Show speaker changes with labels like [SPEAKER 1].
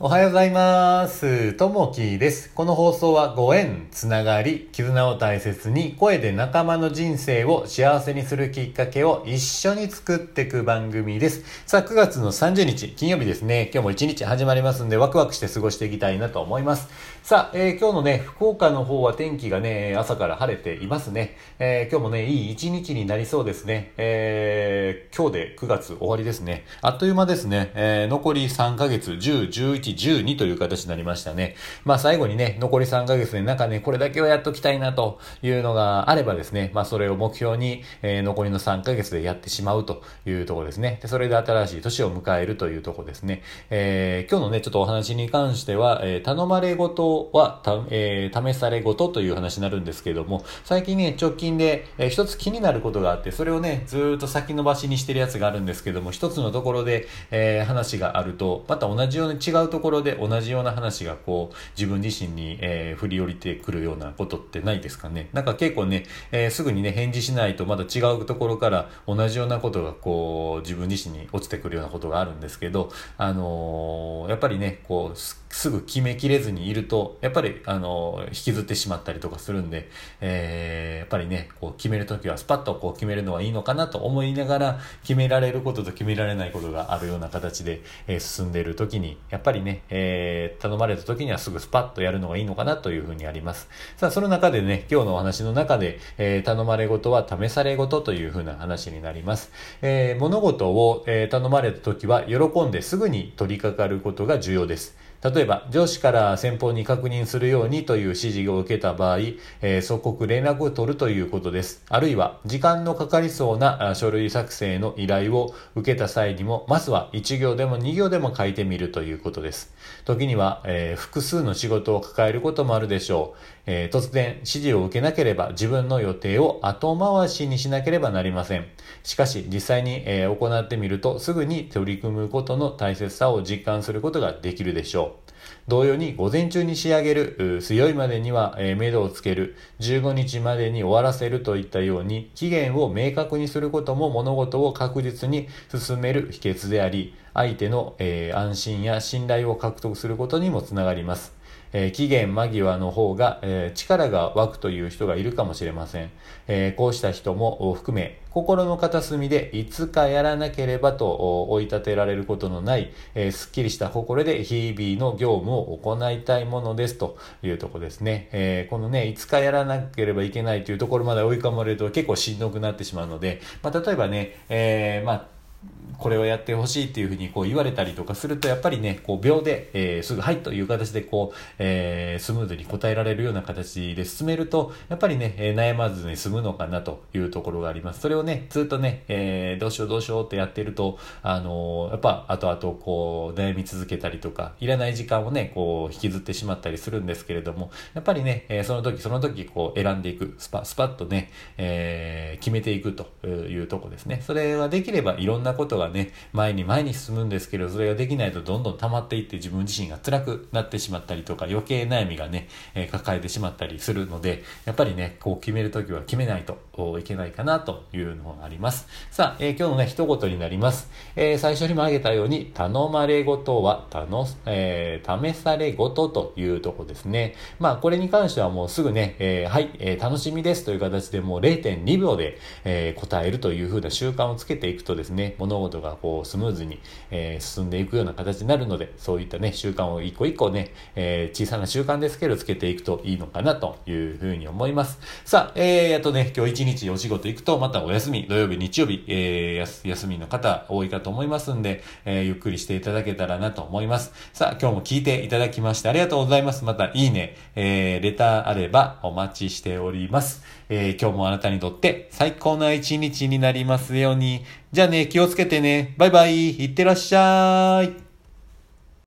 [SPEAKER 1] おはようございます。ともきです。この放送はご縁、つながり、絆を大切に声で仲間の人生を幸せにするきっかけを一緒に作っていく番組です。さあ、9月の30日、金曜日ですね。今日も一日始まりますんで、ワクワクして過ごしていきたいなと思います。さあ、えー今日のね、福岡の方は天気がね、朝から晴れていますね。えー今日もね、いい一日になりそうですね。えー今日で9月終わりですね。あっという間ですね。え残り3ヶ月、10、11、12という形になりましたね。まあ最後にね、残り3ヶ月でなんかね、これだけはやっときたいなというのがあればですね、まあそれを目標に、えー残りの3ヶ月でやってしまうというところですね。で、それで新しい年を迎えるというところですね。えー今日のね、ちょっとお話に関しては、えー頼まれごとは、た、えー試されごとという話になるんですけれども、最近ね、直近で、えー一つ気になることがあって、それをね、ずっと先延ばしにしてるやつがあるんですけども、一つのところで、えー話があると、また同じように違うとところで同じような話がこう、自分自身に、えー振り降りてくるようなことってないですかね。なんか結構ね、えーすぐにね、返事しないとまた違うところから同じようなことがこう、自分自身に落ちてくるようなことがあるんですけど、あのーやっぱりね、こう、すぐ決めきれずにいると、やっぱり、あの引きずってしまったりとかするんで、えーやっぱりね、こう決めるときはスパッとこう決めるのはいいのかなと思いながら、決められることと決められないことがあるような形で、えー進んでいるときに、やっぱりね、えー頼まれたときにはすぐスパッとやるのがいいのかなというふうにあります。さあ、その中でね、今日のお話の中で、えー頼まれごとは試されごとというふうな話になります。えー物事を、えー頼まれたときは喜んですぐに取り掛かることことが重要です。例えば、上司から先方に確認するようにという指示を受けた場合、えー即刻連絡を取るということです。あるいは、時間のかかりそうな書類作成の依頼を受けた際にも、まずは1行でも2行でも書いてみるということです。時には、えー複数の仕事を抱えることもあるでしょう。えー突然、指示を受けなければ自分の予定を後回しにしなければなりません。しかし、実際に、え行ってみると、すぐに取り組むことの大切さを実感することができるでしょう。同様に午前中に仕上げる、強いまでには、えー、目処をつける、15日までに終わらせるといったように、期限を明確にすることも物事を確実に進める秘訣であり、相手の、えー安心や信頼を獲得することにもつながります。えー期限間際の方が、えー力が湧くという人がいるかもしれません。えーこうした人も含め、心の片隅でいつかやらなければと追い立てられることのない、えーすっきりした心で日々の業務を行いたいものですというとこですね。えーこのね、いつかやらなければいけないというところまで追い込まれると結構しんどくなってしまうので、まあ、例えばね、えーまあ、これをやってほしいっていうふうにこう言われたりとかすると、やっぱりね、こう秒で、えーすぐはいという形でこう、えースムーズに答えられるような形で進めると、やっぱりね、えー悩まずに済むのかなというところがあります。それをね、ずっとね、えーどうしようどうしようってやってると、あのーやっぱ後々こう悩み続けたりとか、いらない時間をね、こう引きずってしまったりするんですけれども、やっぱりね、えーその時その時こう選んでいく、スパ、スパッとね、えー決めていくというとこですね。それができればいろんなことがね、前に前に進むんですけど、それができないとどんどん溜まっていって自分自身が辛くなってしまったりとか、余計悩みがね、えー抱えてしまったりするので、やっぱりね、こう決めるときは決めないといけないかなというのがあります。さあ、えー今日のね、一言になります。えー最初にも挙げたように、頼まれごとは、たの、えー試されごとというとこですね。まあ、これに関してはもうすぐね、えーはい、えー楽しみですという形でもう0.2秒で、えー答えるという風な習慣をつけていくとですね、物事がこうスムーズに、えー進んでいくような形になるので、そういったね、習慣を一個一個ね、えー小さな習慣ですけどつけていくといいのかなというふうに思います。さあ、えー、やっとね、今日一日お仕事行くと、またお休み、土曜日、日曜日、えー、休みの方多いかと思いますんで、えーゆっくりしていただけたらなと思います。さあ、今日も聞いていただきましてありがとうございます。また、いいね、えー、レターあればお待ちしております。えー、今日もあなたにとって最高な一日になりますように。じゃあね、気をつけてね。バイバイ。いってらっしゃい。